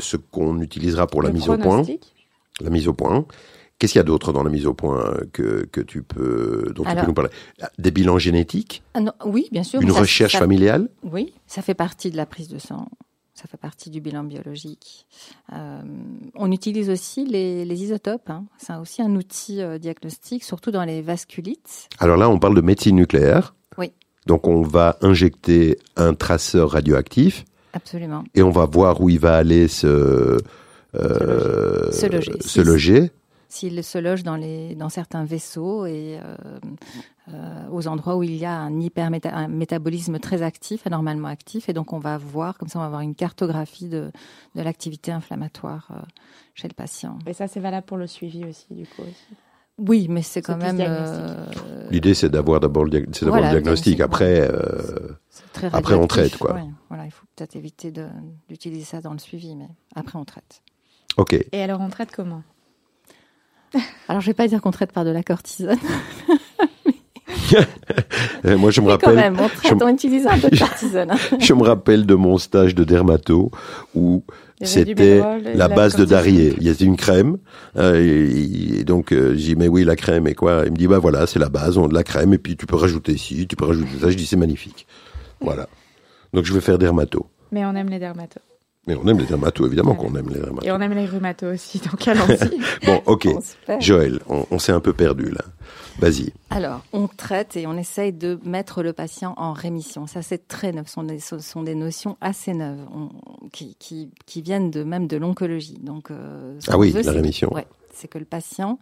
ce qu'on utilisera pour la mise au point. La mise au point. Qu'est-ce qu'il y a d'autre dans la mise au point que, que tu peux, dont tu peux nous parler? Des bilans génétiques? Ah Oui, bien sûr. Une recherche familiale? Oui, ça fait partie de la prise de sang. Ça fait partie du bilan biologique. Euh, on utilise aussi les, les isotopes. Hein. C'est aussi un outil euh, diagnostique, surtout dans les vasculites. Alors là, on parle de médecine nucléaire. Oui. Donc on va injecter un traceur radioactif. Absolument. Et on va voir où il va aller se, euh, se loger. Se loger s'il se loge dans, les, dans certains vaisseaux et euh, euh, aux endroits où il y a un hypermétabolisme très actif, anormalement actif. Et donc, on va voir, comme ça, on va avoir une cartographie de, de l'activité inflammatoire euh, chez le patient. Et ça, c'est valable pour le suivi aussi, du coup. Oui, mais c'est quand même. L'idée, c'est d'avoir d'abord le, diagnostic. Après, après on traite, quoi. voilà, il faut peut-être éviter d'utiliser ça dans le suivi, mais après, on traite. Ok. Et alors, on traite comment? alors, je vais pas dire qu'on traite par de la cortisone. Moi, je me rappelle. Quand même, on, traite, on utilise un peu de cortisone. je me rappelle de mon stage de dermato où c'était la base de Darier. Il y avait une crème. Euh, et, donc, euh, j'ai dit, mais oui, la crème et quoi? Il me dit, bah voilà, c'est la base, on a de la crème et puis tu peux rajouter ci, tu peux rajouter ça. Je dis, c'est magnifique. Voilà. Donc, je vais faire dermato. Mais on aime les dermatos. Mais on aime les dermatos, évidemment qu'on aime les dermatos. Et on aime les rhumatos aussi, donc allons-y. bon, ok. Joël, on, s'est un peu perdu là. Vas-y. Alors, on traite et on essaye de mettre le patient en rémission. Ça, c'est très neuf. Ce sont des, sont des notions assez neuves qui, qui, qui, viennent de même de l'oncologie. Donc, euh, ah oui, la rémission. Ouais, c'est que le patient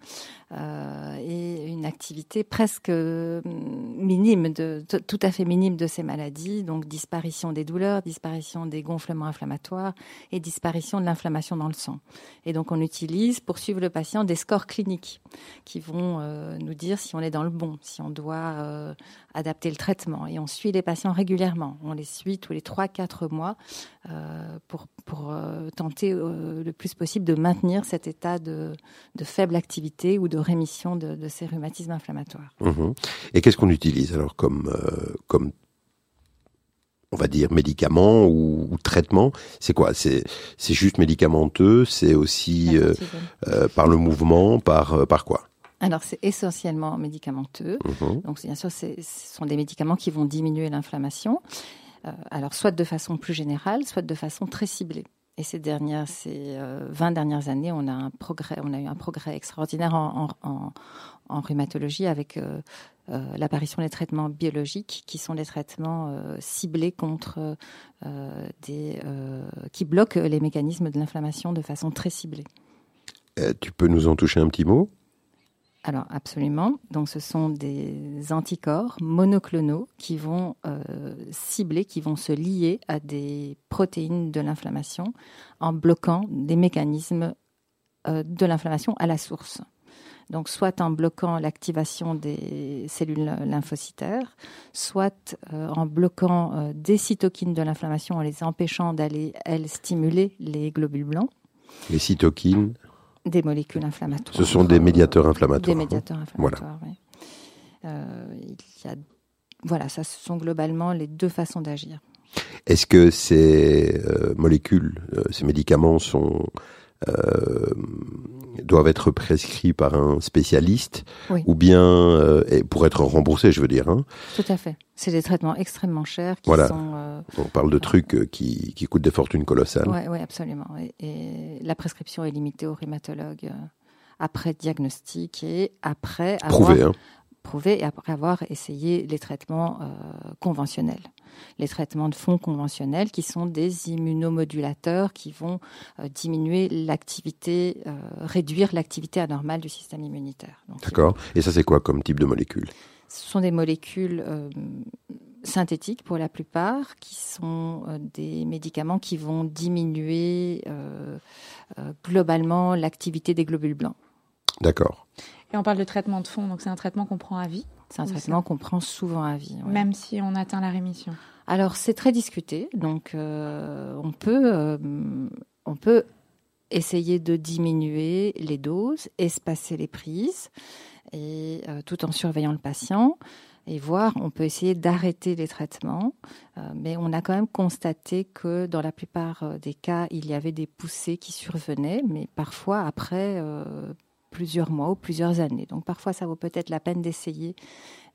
euh, ait une activité presque euh, minime, tout à fait minime de ces maladies, donc disparition des douleurs, disparition des gonflements inflammatoires et disparition de l'inflammation dans le sang. Et donc on utilise pour suivre le patient des scores cliniques qui vont euh, nous dire si on est dans le bon, si on doit adapter le traitement. Et on suit les patients régulièrement. On les suit tous les 3-4 mois pour, pour tenter le plus possible de maintenir cet état de, de faible activité ou de rémission de, de ces rhumatismes inflammatoires. Mmh Et qu'est-ce qu'on utilise alors comme, comme on va dire médicaments ou, ou traitements C'est quoi? C'est c'est juste médicamenteux? C'est aussi euh, euh, par le mouvement, par euh, par quoi? Alors c'est essentiellement médicamenteux. Mhm. Donc bien sûr, ce sont des médicaments qui vont diminuer l'inflammation. alors soit de façon plus générale, soit de façon très ciblée. Et ces dernières, ces 20 dernières années, on a eu un progrès extraordinaire en, rhumatologie avec euh, euh, l'apparition des traitements biologiques qui sont des traitements euh, ciblés contre des qui bloquent les mécanismes de l'inflammation de façon très ciblée. tu peux nous en toucher un petit mot? Alors absolument. Donc ce sont des anticorps monoclonaux qui vont cibler, qui vont se lier à des protéines de l'inflammation en bloquant des mécanismes de l'inflammation à la source donc soit en bloquant l'activation des cellules lymphocytaires, soit euh, en bloquant euh, des cytokines de l'inflammation en les empêchant d'aller, elles, stimuler les globules blancs. Les cytokines Des molécules inflammatoires. Ce sont des médiateurs inflammatoires. Des médiateurs inflammatoires, oui. Euh, il y a, voilà, ça ce sont globalement les deux façons d'agir. Est-ce que ces euh, molécules, euh, ces médicaments sont doivent être prescrits par un spécialiste ou bien pour être remboursés, je veux dire. Hein. Tout à fait. C'est des traitements extrêmement chers qui sont. On parle de trucs qui, qui coûtent des fortunes colossales. Oui, ouais, absolument. Et, la prescription est limitée aux rhumatologues après diagnostic et après Prouvé, hein prouvé et après avoir essayé les traitements euh, conventionnels. Les traitements de fond conventionnels qui sont des immunomodulateurs qui vont euh, diminuer l'activité, euh, réduire l'activité anormale du système immunitaire. D'accord. Et ça, c'est quoi comme type de molécules? Ce sont des molécules synthétiques pour la plupart, qui sont des médicaments qui vont diminuer globalement l'activité des globules blancs. D'accord. Et on parle de traitement de fond, donc c'est un traitement qu'on prend à vie? C'est un traitement qu'on prend souvent à vie. Même si on atteint la rémission Alors c'est très discuté, donc euh, on, peut, euh, on peut essayer de diminuer les doses, espacer les prises, et euh, tout en surveillant le patient et voir, on peut essayer d'arrêter les traitements, mais on a quand même constaté que dans la plupart des cas, il y avait des poussées qui survenaient, mais parfois après, plusieurs mois ou plusieurs années. Donc parfois, ça vaut peut-être la peine d'essayer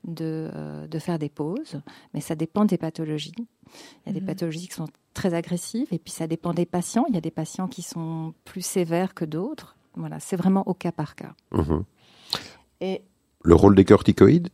de, euh, de, faire des pauses, mais ça dépend des pathologies. Il y a des mhm. pathologies qui sont très agressives et puis ça dépend des patients. Il y a des patients qui sont plus sévères que d'autres. Voilà, c'est vraiment au cas par cas. Mhm. Et le rôle des corticoïdes?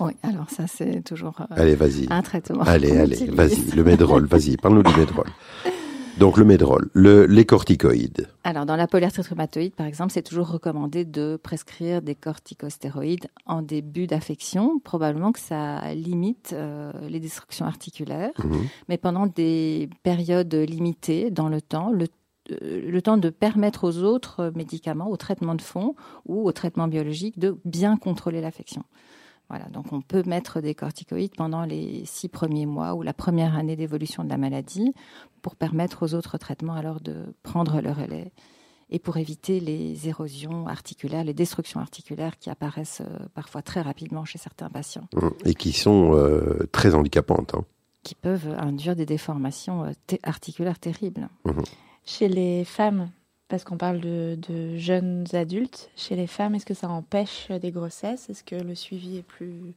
Oui, alors ça c'est toujours euh, allez, vas-y. un traitement. Allez, allez, vas-y, le médrol, vas-y, parle-nous du médrol. Donc le médrol, le, les corticoïdes. Alors dans la polyarthrite rhumatoïde, par exemple, c'est toujours recommandé de prescrire des corticostéroïdes en début d'affection. Probablement que ça limite euh, les destructions articulaires, mhm. mais pendant des périodes limitées dans le temps, le euh, le temps de permettre aux autres médicaments, au traitement de fond ou au traitement biologique, de bien contrôler l'affection. Voilà, donc on peut mettre des corticoïdes pendant les six premiers mois ou la première année d'évolution de la maladie pour permettre aux autres traitements alors de prendre le relais et pour éviter les érosions articulaires, les destructions articulaires qui apparaissent euh, parfois très rapidement chez certains patients. Mmh. Et qui sont euh, très handicapantes. Hein. Qui peuvent induire des déformations euh, articulaires terribles. Mmh. Chez les femmes, parce qu'on parle de, jeunes adultes, chez les femmes, est-ce que ça empêche des grossesses? Est-ce que le suivi est plus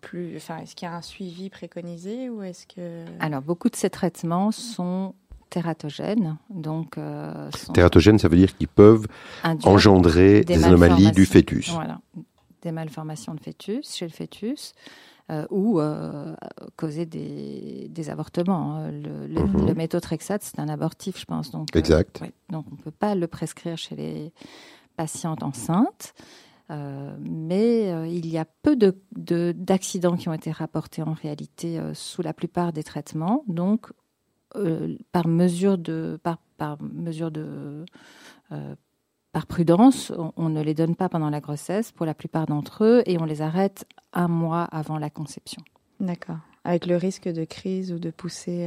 plus, enfin, est-ce qu'il y a un suivi préconisé ou est-ce que Alors, beaucoup de ces traitements sont tératogènes. Donc, euh, Tératogènes, ça veut dire qu'ils peuvent engendrer des, anomalies du fœtus. Voilà, des malformations de fœtus chez le fœtus. Euh, ou euh, causer des, des avortements. Hein. Le, le, mhm. méthotrexate, c'est un abortif, je pense. Donc, exact. donc, on ne peut pas le prescrire chez les patientes enceintes. Euh, mais euh, il y a peu d'accidents de, qui ont été rapportés en réalité euh, sous la plupart des traitements. Donc, par mesure de, par, par mesure de, par prudence, on, ne les donne pas pendant la grossesse pour la plupart d'entre eux et on les arrête un mois avant la conception. D'accord. Avec le risque de crise ou de pousser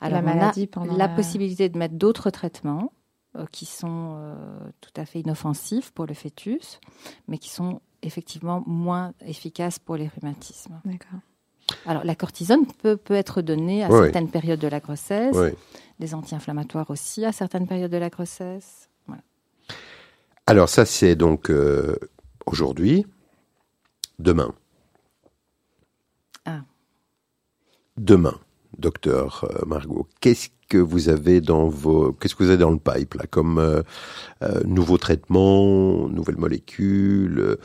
à la maladie pendant la possibilité de mettre d'autres traitements euh, qui sont euh, tout à fait inoffensifs pour le fœtus, mais qui sont effectivement moins efficaces pour les rhumatismes. D'accord. Alors, la cortisone peut, peut être donnée à certaines périodes de la grossesse, des anti-inflammatoires aussi à certaines périodes de la grossesse. Alors, ça, c'est donc euh, aujourd'hui, demain. Ah. Demain, docteur Margot, qu'est-ce que vous avez dans vos, qu'est-ce que vous avez dans le pipe là, comme euh, euh, nouveaux traitements, nouvelles molécules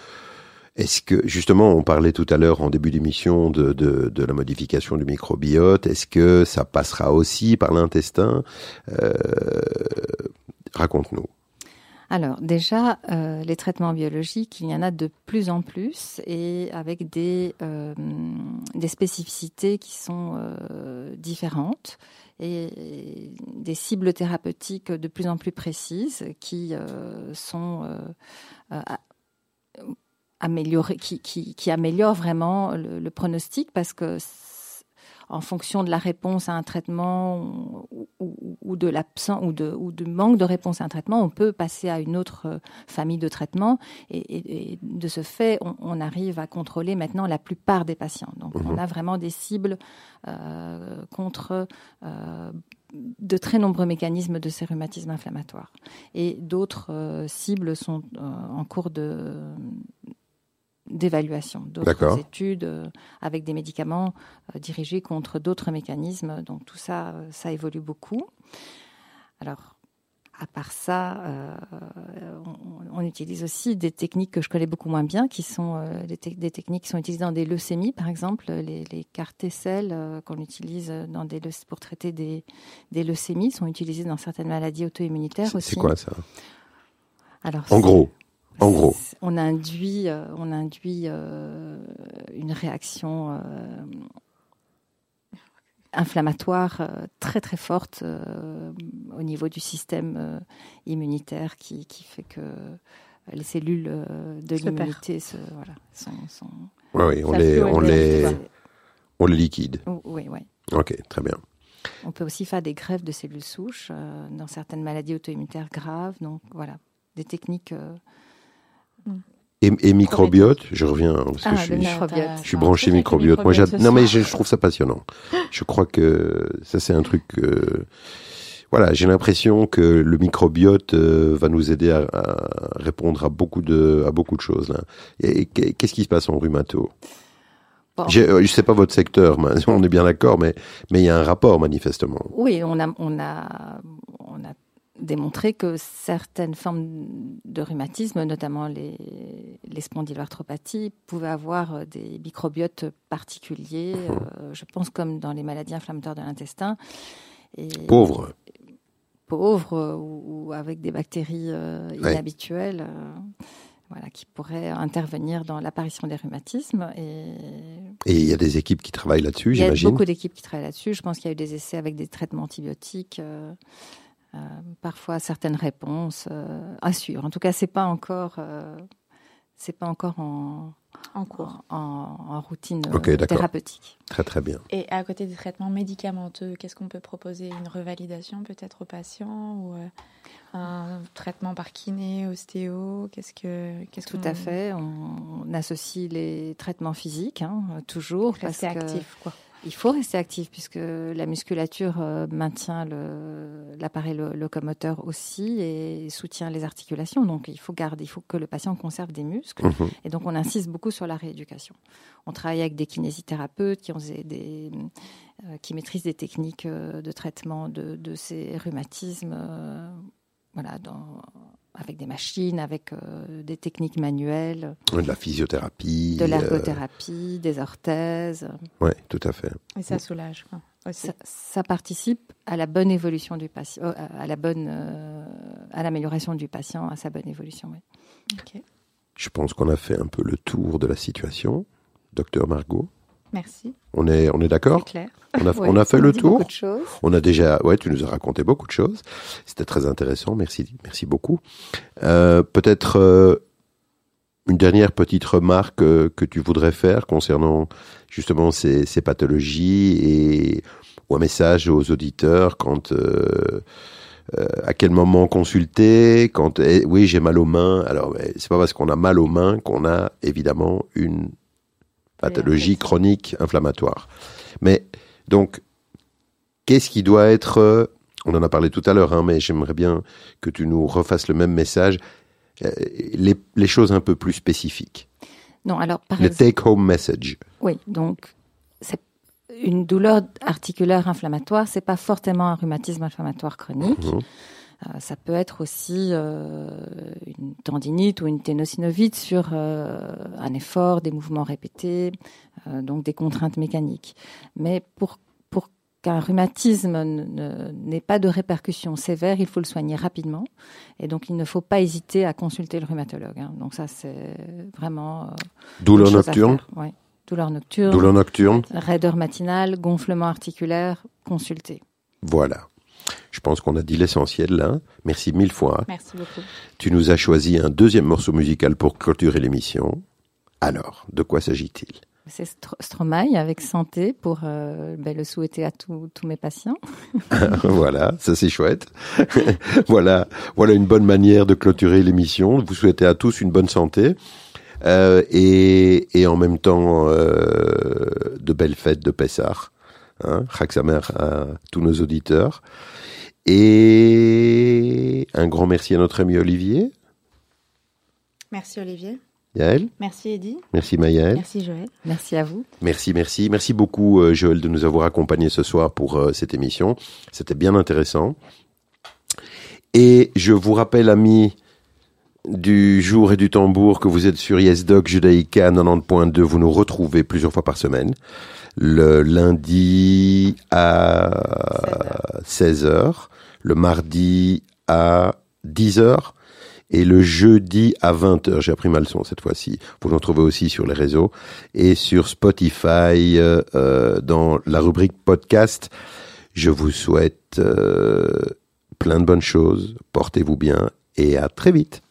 Est-ce que justement, on parlait tout à l'heure en début d'émission de, de, la modification du microbiote. Est-ce que ça passera aussi par l'intestin? Euh, Raconte-nous. Alors déjà, les traitements biologiques, il y en a de plus en plus et avec des, des spécificités qui sont différentes et des cibles thérapeutiques de plus en plus précises qui euh, sont euh, euh, qui, améliorent vraiment le, pronostic parce que en fonction de la réponse à un traitement ou, ou, de l'absence ou de, ou de manque de réponse à un traitement, on peut passer à une autre euh, famille de traitements. Et, et, de ce fait, on, on, arrive à contrôler maintenant la plupart des patients. Donc, on mhm. a vraiment des cibles euh, contre euh, de très nombreux mécanismes de ces rhumatismes inflammatoires. Et d'autres euh, cibles sont en cours de d'évaluation, d'autres études euh, avec des médicaments dirigés contre d'autres mécanismes. Donc tout ça, ça évolue beaucoup. Alors, à part ça, euh, on, utilise aussi des techniques que je connais beaucoup moins bien, qui sont euh, des, techniques qui sont utilisées dans des leucémies, par exemple, les, les cartes euh, qu'on utilise dans des pour traiter des, des, leucémies sont utilisées dans certaines maladies auto-immunitaires aussi. C'est quoi ça? Alors, en gros. En gros. On induit, on induit une réaction inflammatoire euh, très très forte euh, au niveau du système euh, immunitaire qui, qui, fait que les cellules de l'immunité se, voilà, sont, sont oui, on les, on, les, on les liquide. Oui, oui. Ok, très bien. On peut aussi faire des greffes de cellules souches dans certaines maladies auto-immunitaires graves. Donc voilà, des techniques mm. Et, microbiote, je reviens parce que ah, je, suis, je, suis, branché microbiote. Moi, non mais je, trouve ça passionnant. Je crois que ça c'est un truc. voilà, j'ai l'impression que le microbiote euh, va nous aider à, répondre à beaucoup de à beaucoup de choses. Là. Et, qu'est-ce qui se passe en rhumato? Je ne sais pas votre secteur, on est bien d'accord, mais mais il y a un rapport manifestement. Oui, on a on a on a démontré que certaines formes de rhumatisme, notamment les, les spondyloarthropathies, pouvaient avoir euh, des microbiotes particuliers, euh, je pense comme dans les maladies inflammatoires de l'intestin. Pauvres. Pauvres ou, avec des bactéries euh, inhabituelles. voilà, qui pourraient intervenir dans l'apparition des rhumatismes. Et... il y a des équipes qui travaillent là-dessus, j'imagine. Il y a beaucoup d'équipes qui travaillent là-dessus. Je pense qu'il y a eu des essais avec des traitements antibiotiques. Euh, parfois certaines réponses euh, assurent. En tout cas, c'est pas encore, euh, c'est pas encore en, en cours, en, routine thérapeutique. Très très bien. Et à côté des traitements médicamenteux, qu'est-ce qu'on peut proposer? Une revalidation peut-être aux patients ou un traitement par kiné, ostéo? Qu'est-ce que qu'est-ce Tout à fait. On, associe les traitements physiques, hein, toujours. Rester actif, quoi. Il faut rester actif puisque la musculature euh, maintient l'appareil locomoteur aussi et soutient les articulations. Donc il faut garder, il faut que le patient conserve des muscles. Mhm. Et donc on insiste beaucoup sur la rééducation. On travaille avec des kinésithérapeutes qui ont des, euh, qui maîtrisent des techniques euh, de traitement de, de ces rhumatismes. voilà, dans, avec des machines, avec euh, des techniques manuelles. De la physiothérapie. De l'ergothérapie, des orthèses. Oui, tout à fait. Et ça soulage. Quoi, ça, participe à la bonne évolution du patient, euh, à la bonne, euh, à l'amélioration du patient, à sa bonne évolution. Oui. Je pense qu'on a fait un peu le tour de la situation, docteur Margot. Merci. On est, on est d'accord clair. On a, on a fait le tour. On a déjà, ouais, tu nous as raconté beaucoup de choses. C'était très intéressant. Merci, merci beaucoup. Euh, Peut-être euh, une dernière petite remarque euh, que tu voudrais faire concernant justement ces, ces pathologies et ou un message aux auditeurs quand euh, à quel moment consulter quand eh, oui j'ai mal aux mains alors c'est pas parce qu'on a mal aux mains qu'on a évidemment une pathologie chronique inflammatoire. Mais donc, qu'est-ce qui doit être, on en a parlé tout à l'heure, hein, mais j'aimerais bien que tu nous refasses le même message, euh, les, les choses un peu plus spécifiques. Non, alors par le take-home message. Oui, donc c'est une douleur articulaire inflammatoire, c'est pas forcément un rhumatisme inflammatoire chronique. Mhm. Euh, ça peut être aussi euh, une tendinite ou une ténosynovite sur euh, un effort, des mouvements répétés, donc des contraintes mécaniques. Mais pour, pour qu'un rhumatisme n'ait pas de répercussions sévères, il faut le soigner rapidement. Et donc, il ne faut pas hésiter à consulter le rhumatologue. Hein. Donc ça, c'est vraiment... Douleur nocturne Oui. Douleur nocturne. Douleur nocturne. Raideur matinale, gonflement articulaire, consulter. Voilà. Je pense qu'on a dit l'essentiel là. Merci mille fois. Merci beaucoup. Tu nous as choisi un deuxième morceau musical pour clôturer l'émission. Alors, de quoi s'agit-il? C'est Stromae avec santé pour euh, ben, le souhaiter à tous mes patients. voilà, ça c'est chouette. voilà, voilà une bonne manière de clôturer l'émission. Vous souhaitez à tous une bonne santé. Euh, et, et, en même temps euh, de belles fêtes de Pessah. Hein, à tous nos auditeurs. Et un grand merci à notre ami Olivier. Merci Olivier. Yael. Merci Eddy. Merci Maëlle. Merci Joël. Merci à vous. Merci, merci. Merci beaucoup euh, Joël de nous avoir accompagnés ce soir pour euh, cette émission. C'était bien intéressant. Et je vous rappelle, amis du jour et du tambour, que vous êtes sur YesDoc Judaïka 90.2. Vous nous retrouvez plusieurs fois par semaine. Le lundi à 16h, le mardi à 10h et le jeudi à 20h. J'ai appris ma leçon cette fois-ci. Vous nous trouvez aussi sur les réseaux et sur Spotify euh, euh, dans la rubrique podcast. Je vous souhaite euh, plein de bonnes choses. Portez-vous bien et à très vite.